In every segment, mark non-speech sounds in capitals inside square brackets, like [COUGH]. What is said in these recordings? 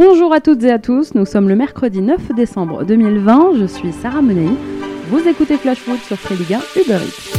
Bonjour à toutes et à tous, nous sommes le mercredi 9 décembre 2020, je suis Sarah Menei. Vous écoutez Flash Food sur Free Liga Uber Eats.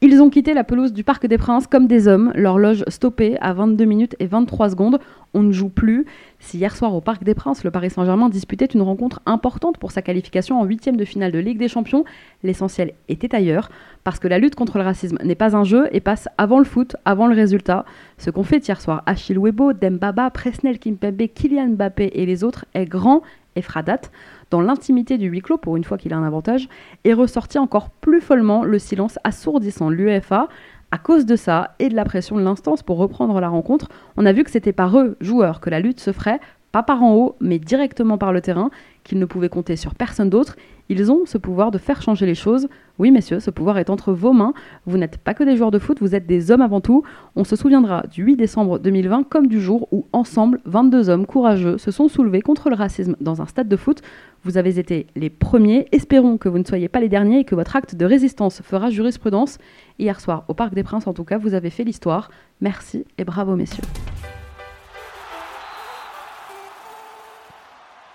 Ils ont quitté la pelouse du Parc des Princes comme des hommes, leur loge stoppée à 22 minutes et 23 secondes. On ne joue plus. Si hier soir au Parc des Princes, le Paris Saint-Germain disputait une rencontre importante pour sa qualification en huitième de finale de Ligue des Champions, l'essentiel était ailleurs, parce que la lutte contre le racisme n'est pas un jeu et passe avant le foot, avant le résultat. Ce qu'ont fait hier soir Achille Webo, Dembaba, Presnel Kimpembe, Kylian Mbappé et les autres est grand et fera date dans l'intimité du huis clos, pour une fois qu'il a un avantage, est ressorti encore plus follement le silence assourdissant de l'UEFA. À cause de ça et de la pression de l'instance pour reprendre la rencontre, on a vu que c'était par eux, joueurs, que la lutte se ferait, pas par en haut, mais directement par le terrain, qu'ils ne pouvaient compter sur personne d'autre. Ils ont ce pouvoir de faire changer les choses. Oui, messieurs, ce pouvoir est entre vos mains. Vous n'êtes pas que des joueurs de foot, vous êtes des hommes avant tout. On se souviendra du 8 décembre 2020 comme du jour où, ensemble, 22 hommes courageux se sont soulevés contre le racisme dans un stade de foot. Vous avez été les premiers. Espérons que vous ne soyez pas les derniers et que votre acte de résistance fera jurisprudence. Hier soir, au Parc des Princes, en tout cas, vous avez fait l'histoire. Merci et bravo, messieurs.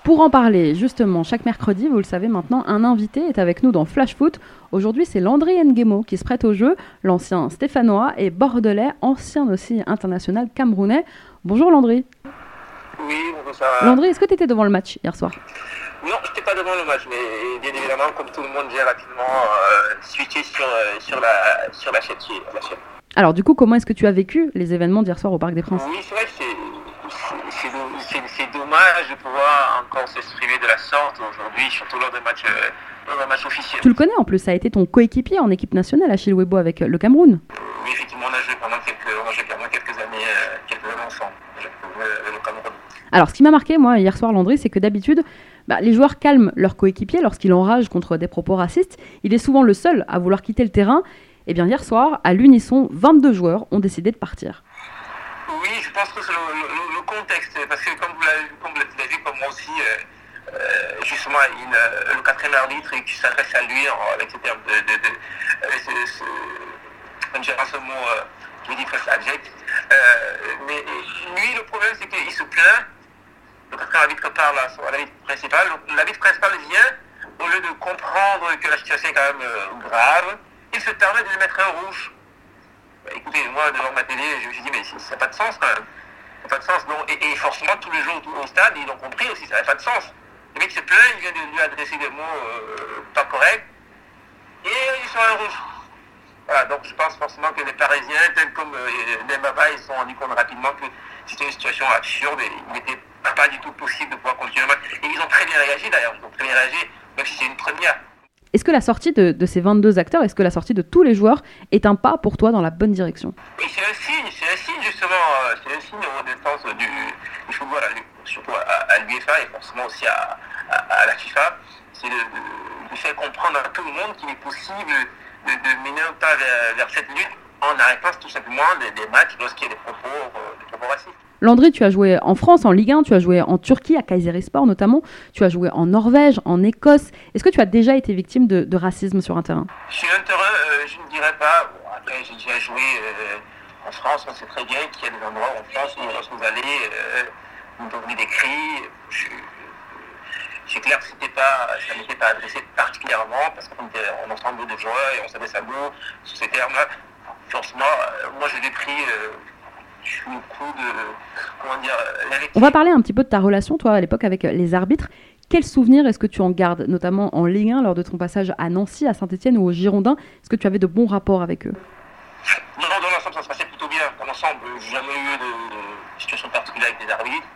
Pour en parler, justement, chaque mercredi, vous le savez maintenant, un invité est avec nous dans Flash Foot. Aujourd'hui, c'est Landry Nguemo qui se prête au jeu, l'ancien stéphanois et bordelais, ancien aussi international camerounais. Bonjour Landry. Oui, bonjour Sarah. Landry, est-ce que tu étais devant le match hier soir? Non, je n'étais pas devant le match, mais bien évidemment, comme tout le monde, j'ai rapidement euh, switché sur, euh, sur, la, sur la chaîne. La chaîne. Alors du coup, comment est-ce que tu as vécu les événements d'hier soir au Parc des Princes? Oui, c'est vrai que c'est dommage de pouvoir encore s'exprimer de la sorte aujourd'hui, surtout lors d'un match, euh, match officiel. Tu le connais en plus, ça a été ton coéquipier en équipe nationale, Achille Webo, avec le Cameroun. Oui, effectivement, on a joué pendant quelques, on a joué pendant quelques années, euh, quelques années ensemble, le Cameroun. Alors, ce qui m'a marqué, moi, hier soir, Landry, c'est que d'habitude, bah, les joueurs calment leur coéquipier lorsqu'il enrage contre des propos racistes. Il est souvent le seul à vouloir quitter le terrain. Et eh bien, hier soir, à l'unisson, 22 joueurs ont décidé de partir. Oui, je pense que c'est le, contexte, parce que comme vous l'avez vu, comme moi aussi, euh, euh, justement, euh, le quatrième arbitre qui s'adresse à lui avec ce terme de, de, de ce, ce mot me dit presque abject. mais lui, le problème, c'est qu'il se plaint. Le quatrième arbitre parle à, son, l'arbitre principal. L'arbitre principal vient, au lieu de comprendre que la situation est quand même grave, il se permet de lui mettre un rouge. Bah, écoutez, moi, devant ma télé, je me suis dit, mais ça n'a pas de sens quand même. Ça pas de sens. Et, forcément, tous les jours au stade, ils l'ont compris aussi, ça n'a pas de sens. Le mec se plaint, il vient de lui adresser des mots euh, pas corrects, et ils sont un rouge. Voilà, donc je pense forcément que les Parisiens, tels comme euh, Mbaba, ils se sont rendus compte rapidement que c'était une situation absurde et il pas du tout possible de pouvoir continuer le match. Et ils ont très bien réagi d'ailleurs, ils ont très bien réagi, même si c'est une première. Est-ce que la sortie de, ces 22 acteurs, est-ce que la sortie de tous les joueurs est un pas pour toi dans la bonne direction? Oui, c'est un signe, c'est un signe justement, euh, c'est un signe de défense du, du football, surtout à, l'UEFA et forcément aussi à, la FIFA. C'est de, faire comprendre à tout le monde qu'il est possible de, mener un pas vers, cette lutte en arrêtant tout simplement des, matchs lorsqu'il y a des propos, euh, des propos racistes. Landry, tu as joué en France, en Ligue 1, tu as joué en Turquie, à Kayserispor notamment, tu as joué en Norvège, en Écosse. Est-ce que tu as déjà été victime de, racisme sur un terrain? Sur un terrain, euh, je ne dirais pas. j'ai déjà joué euh, en France, on sait très bien qu'il y a des endroits en France où lorsque vous allez, euh, vous donnez des cris. C'est clair que pas, ça n'était pas adressé particulièrement parce qu'on était en ensemble de joueurs et on savait ça beau sous ces termes-là. Forcément, moi je l'ai pris on va parler un petit peu de ta relation, toi, à l'époque, avec les arbitres. Quels souvenirs est-ce que tu en gardes, notamment en Ligue 1, lors de ton passage à Nancy, à Saint-Etienne ou au Girondin? Est-ce que tu avais de bons rapports avec eux? Non, dans l'ensemble, ça se passait plutôt bien. Dans l'ensemble, j'ai jamais eu de situation particulière avec des arbitres.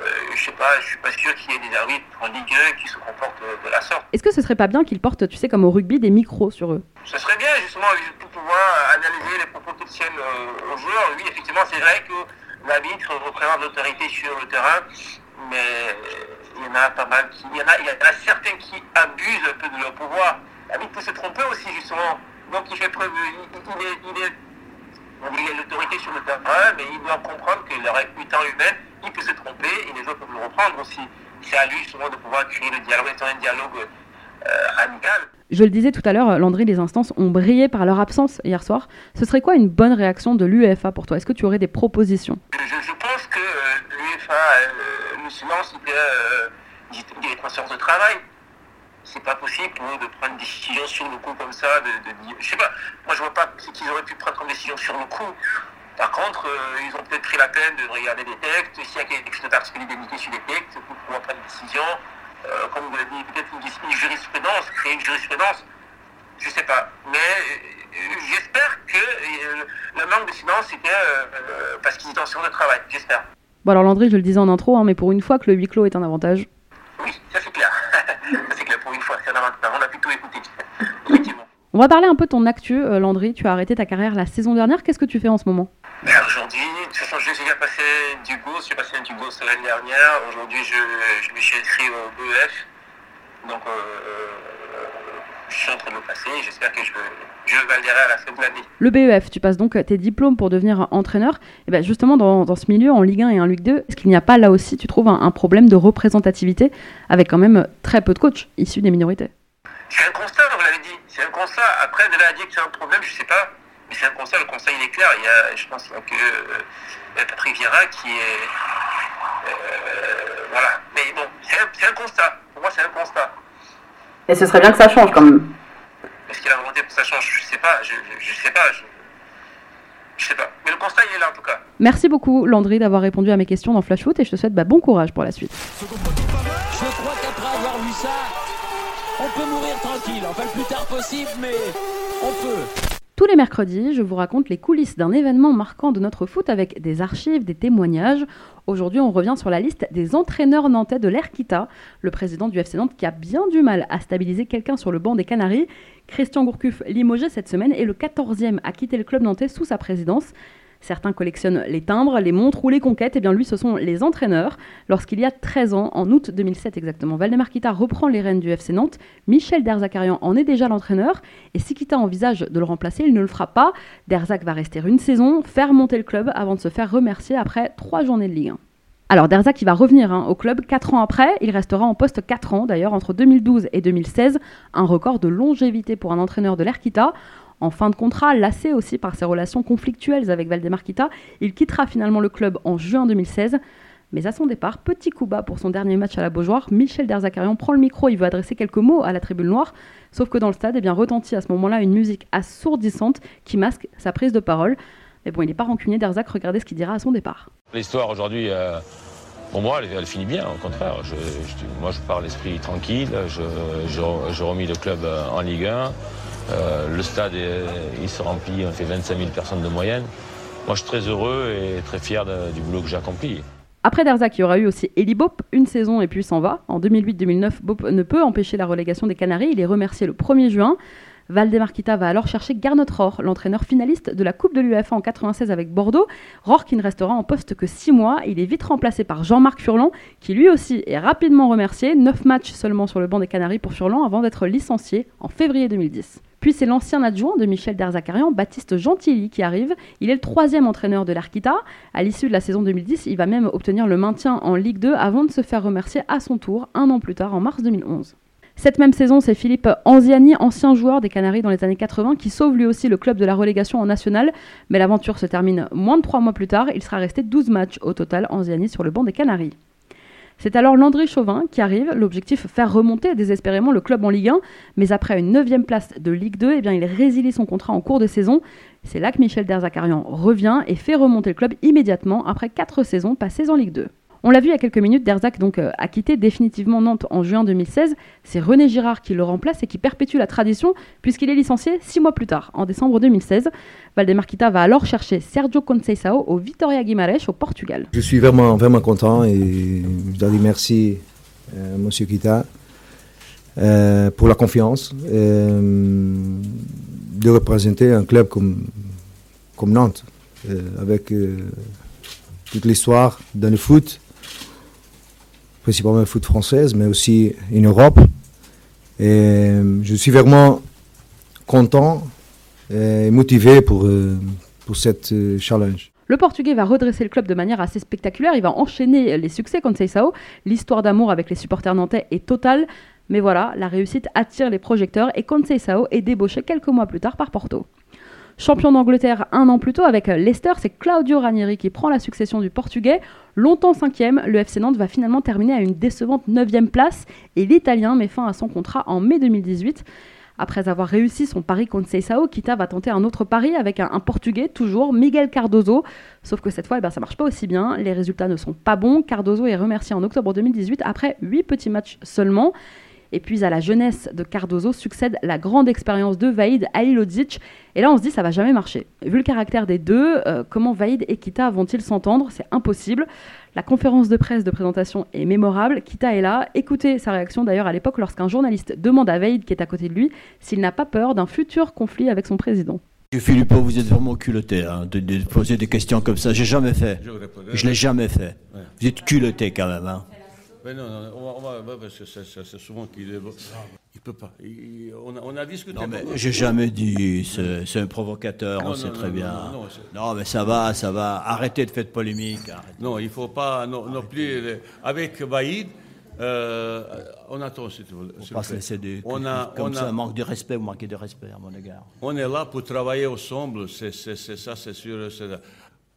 Euh, je sais pas, je suis pas sûr qu'il y ait des arbitres en Ligue 1 qui se comportent de la sorte. Est-ce que ce serait pas bien qu'ils portent, tu sais, comme au rugby, des micros sur eux? Ce serait bien, justement, pour pouvoir les propos qu'ils tiennent euh, aux joueurs. Oui, effectivement, c'est vrai que l'arbitre représente l'autorité sur le terrain, mais il y en a pas mal qui. Il y en a, il y en a certains qui abusent un peu de leur pouvoir. L'arbitre peut se tromper aussi, justement. Donc il fait preuve. Il, est, il est il a l'autorité sur le terrain, mais il doit comprendre que leur étant humaine, il peut se tromper et les autres peuvent le reprendre aussi. c'est à lui justement de pouvoir créer le dialogue, étant un dialogue euh. Je le disais tout à l'heure, Landry, les instances ont brillé par leur absence hier soir. Ce serait quoi une bonne réaction de l'UEFA pour toi? Est-ce que tu aurais des propositions? Je, pense que euh, l'UEFA, euh, le silence dit des consciences de travail. C'est pas possible pour eux de prendre une décision sur le coup comme ça, de, de, je sais pas, moi je vois pas ce qu'ils auraient pu prendre comme décision sur le coup. Par contre, euh, ils ont peut-être pris la peine de regarder des textes, s'il y a quelque chose d'articulé sur les textes, pour pouvoir prendre une décision. Euh, comme vous l'avez dit, peut-être une, une, jurisprudence, créer une jurisprudence, je ne sais pas. Mais euh, j'espère que le manque de silence c'était parce qu'ils étaient en séance de travail, j'espère. Bon alors Landry, je le disais en intro, hein, mais pour une fois que le huis clos est un avantage. Oui, ça c'est clair. [LAUGHS] ça c'est clair pour une fois, c'est un avantage. On a plutôt écouté, [LAUGHS] effectivement. On va parler un peu de ton actu, Landry. Tu as arrêté ta carrière la saison dernière. Qu'est-ce que tu fais en ce moment? Ben, Aujourd'hui, de toute façon, j'ai déjà passé du GOS, j'ai passé un du GOS l'année dernière. Aujourd'hui, je, je, me suis inscrit au BEF. Donc, euh, je suis en train de passer. J'espère que je, je validerai à la fin de l'année. Le BEF, tu passes donc tes diplômes pour devenir entraîneur. Et ben justement, dans, dans, ce milieu, en Ligue 1 et en Ligue 2, est-ce qu'il n'y a pas là aussi, tu trouves, un, un problème de représentativité avec quand même très peu de coachs issus des minorités? C'est un constat. C'est un constat. Après, de là à dire que c'est un problème, je ne sais pas c'est un conseil, le conseil il est clair. Il y a, je pense que euh, Patrick Vieira qui est. Euh, voilà. Mais bon, c'est un, constat. Pour moi, c'est un constat. Et ce serait bien que ça change quand même. Est-ce qu'il a volonté pour que ça change? Je sais pas. Je, je, sais pas. Je, je sais pas. Mais le constat, il est là en tout cas. Merci beaucoup, Landry, d'avoir répondu à mes questions dans Flash Foot et je te souhaite bah, bon courage pour la suite. Peut mourir tranquille. Enfin, le plus tard possible, mais on peut. Tous les mercredis, je vous raconte les coulisses d'un événement marquant de notre foot avec des archives, des témoignages. Aujourd'hui, on revient sur la liste des entraîneurs nantais de l'Erquita, le président du FC Nantes qui a bien du mal à stabiliser quelqu'un sur le banc des Canaries. Christian Gourcuff, limogé cette semaine, est le 14e à quitter le club nantais sous sa présidence. Certains collectionnent les timbres, les montres ou les conquêtes. Et eh bien lui, ce sont les entraîneurs. Lorsqu'il y a 13 ans, en août 2007 exactement, Valdemar Kita reprend les rênes du FC Nantes. Michel Derzakarian en est déjà l'entraîneur. Et si Kita envisage de le remplacer, il ne le fera pas. Derzak va rester une saison, faire monter le club avant de se faire remercier après trois journées de Ligue 1. Alors Derzak, il va revenir hein, au club 4 ans après. Il restera en poste 4 ans d'ailleurs entre 2012 et 2016. Un record de longévité pour un entraîneur de l'Erquita. En fin de contrat, lassé aussi par ses relations conflictuelles avec Valdemar Kita, il quittera finalement le club en juin 2016. Mais à son départ, petit coup bas pour son dernier match à la Beaujoire, Michel Derzakarian prend le micro, il veut adresser quelques mots à la tribune noire, sauf que dans le stade, eh bien, retentit à ce moment-là une musique assourdissante qui masque sa prise de parole. Mais bon, il n'est pas rancunier Derzak, regardez ce qu'il dira à son départ. L'histoire aujourd'hui, euh, pour moi, elle, finit bien, au contraire. moi, je pars l'esprit tranquille, je, remis le club euh, en Ligue 1. Euh, le stade, il se remplit, on fait 25 000 personnes de moyenne. Moi, je suis très heureux et très fier du boulot que j'ai accompli. Après Derzak, il y aura eu aussi Eli Bop, une saison et puis s'en va. En 2008-2009, Bop ne peut empêcher la relégation des Canaries. Il est remercié le 1er juin. Valdemar Kita va alors chercher Garnot Rohr, l'entraîneur finaliste de la Coupe de l'UEFA en 96 avec Bordeaux. Rohr qui ne restera en poste que 6 mois. Il est vite remplacé par Jean-Marc Furlan, qui lui aussi est rapidement remercié. 9 matchs seulement sur le banc des Canaries pour Furlan avant d'être licencié en février 2010. Puis c'est l'ancien adjoint de Michel Derzakarian, Baptiste Gentilly, qui arrive. Il est le troisième entraîneur de l'Arquita. À l'issue de la saison 2010, il va même obtenir le maintien en Ligue 2 avant de se faire remercier à son tour un an plus tard, en mars 2011. Cette même saison, c'est Philippe Anziani, ancien joueur des Canaries dans les années 80, qui sauve lui aussi le club de la relégation en national. Mais l'aventure se termine moins de trois mois plus tard. Il sera resté 12 matchs au total, Anziani, sur le banc des Canaries. C'est alors Landry Chauvin qui arrive, l'objectif faire remonter désespérément le club en Ligue 1, mais après une 9 place de Ligue 2, eh bien, il résilie son contrat en cours de saison. C'est là que Michel Derzakarian revient et fait remonter le club immédiatement après 4 saisons passées en Ligue 2. On l'a vu il y a quelques minutes, Derzak donc, euh, a quitté définitivement Nantes en juin 2016. C'est René Girard qui le remplace et qui perpétue la tradition puisqu'il est licencié six mois plus tard, en décembre 2016. Valdemar Kita va alors chercher Sergio Conceição au Vitoria Guimarães au Portugal. Je suis vraiment, vraiment content et je dois dire merci, euh, Monsieur Kita, euh, pour la confiance de représenter un club comme, comme Nantes, avec toute l'histoire dans le foot principalement le foot française, mais aussi en Europe. Et euh, je suis vraiment content et motivé pour, euh, pour cette euh, challenge. Le Portugais va redresser le club de manière assez spectaculaire, il va enchaîner les succès contre Sao. L'histoire d'amour avec les supporters nantais est totale, mais voilà, la réussite attire les projecteurs et Sao est débauché quelques mois plus tard par Porto. Champion d'Angleterre un an plus tôt avec Leicester, c'est Claudio Ranieri qui prend la succession du Portugais. Longtemps cinquième, le FC Nantes va finalement terminer à une décevante neuvième place et l'Italien met fin à son contrat en mai 2018. Après avoir réussi son pari contre Seisao, Kita va tenter un autre pari avec un, Portugais, toujours Miguel Cardozo. Sauf que cette fois, eh ben, ça marche pas aussi bien. Les résultats ne sont pas bons. Cardozo est remercié en octobre 2018 après 8 petits matchs seulement. Et puis à la jeunesse de Cardozo succède la grande expérience de Vaïd Alilodzic. Et là, on se dit, ça va jamais marcher. Vu le caractère des deux, euh, comment Vaïd et Kita vont-ils s'entendre? C'est impossible. La conférence de presse de présentation est mémorable. Kita est là. Écoutez sa réaction d'ailleurs à l'époque lorsqu'un journaliste demande à Vaïd, qui est à côté de lui, s'il n'a pas peur d'un futur conflit avec son président. Philippe, vous êtes vraiment culotté hein, de, poser des questions comme ça. J'ai jamais fait. Je l'ai jamais fait. Vous êtes culotté quand même. Hein. Mais non, non on va, on va, parce que c'est souvent qu'il est. Il peut pas. on, a, on, a, discuté. Non, mais j'ai jamais dit. C'est un provocateur, on sait très bien. Non, mais ça va, ça va. Arrêtez de faire de polémique. Non, il faut pas non, plus. Avec Baïd, euh, on attend, s'il vous plaît. On pas se laisser des. On a, comme on ça, manque de respect, vous manquez de respect à mon égard. On est là pour travailler ensemble, c'est ça, c'est sûr.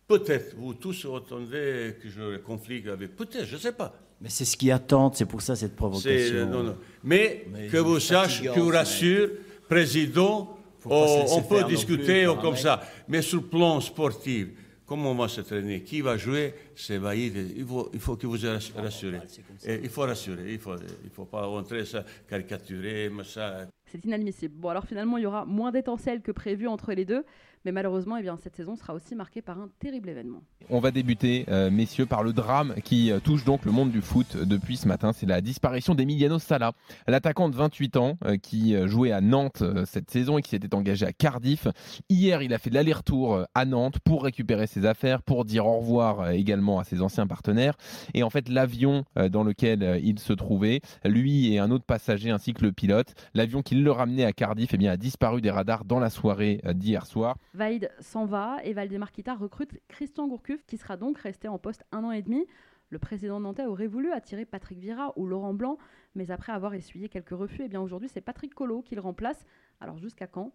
Peut-être, vous tous entendez que je conflit avec. Peut-être, je ne sais pas. Mais c'est ce qui attend, c'est pour ça cette provocation. Non, non. Mais, que vous sachiez, que vous rassure, président, on, peut discuter comme ça. Mais sur le plan sportif, comment on va se traîner? Qui va jouer? C'est Vaïd. Il faut, il faut que vous rassurez. il faut rassurer. Il ne faut, il faut pas rentrer ça, caricaturer, ça. C'est inadmissible. Bon, alors finalement, il y aura moins d'étincelles que prévu entre les deux. Mais malheureusement, eh bien, cette saison sera aussi marquée par un terrible événement. On va débuter, euh, messieurs, par le drame qui euh, touche donc le monde du foot depuis ce matin. C'est la disparition d'Emiliano Sala, l'attaquant de 28 ans euh, qui jouait à Nantes cette saison et qui s'était engagé à Cardiff. Hier, il a fait l'aller-retour à Nantes pour récupérer ses affaires, pour dire au revoir également à ses anciens partenaires. Et en fait, l'avion dans lequel il se trouvait, lui et un autre passager ainsi que le pilote, l'avion qui le ramenait à Cardiff, eh bien, a disparu des radars dans la soirée d'hier soir. Vaïd s'en va et Valdemar Kita recrute Christian Gourcuff qui sera donc resté en poste un an et demi. Le président nantais aurait voulu attirer Patrick Vira ou Laurent Blanc, mais après avoir essuyé quelques refus, eh bien aujourd'hui c'est Patrick Collot qui le remplace. Alors jusqu'à quand?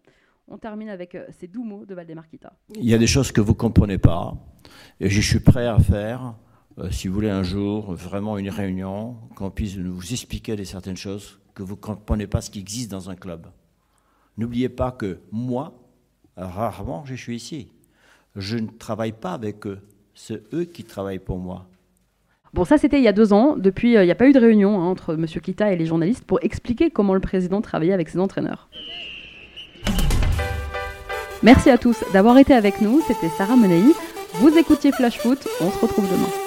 On termine avec euh, ces doux mots de Valdemar Kita. Il y a des choses que vous ne comprenez pas et je suis prêt à faire. Euh, si vous voulez un jour vraiment une réunion, qu'on puisse vous expliquer des certaines choses que vous ne comprenez pas ce qui existe dans un club. N'oubliez pas que moi, rarement je suis ici. Je ne travaille pas avec eux. C'est eux qui travaillent pour moi. Bon, ça c'était il y a deux ans. Depuis, euh, il n'y a pas eu de réunion hein, entre M. Kita et les journalistes pour expliquer comment le président travaillait avec ses entraîneurs. Merci à tous d'avoir été avec nous. C'était Sarah Menei. Vous écoutiez Flash Foot. On se retrouve demain.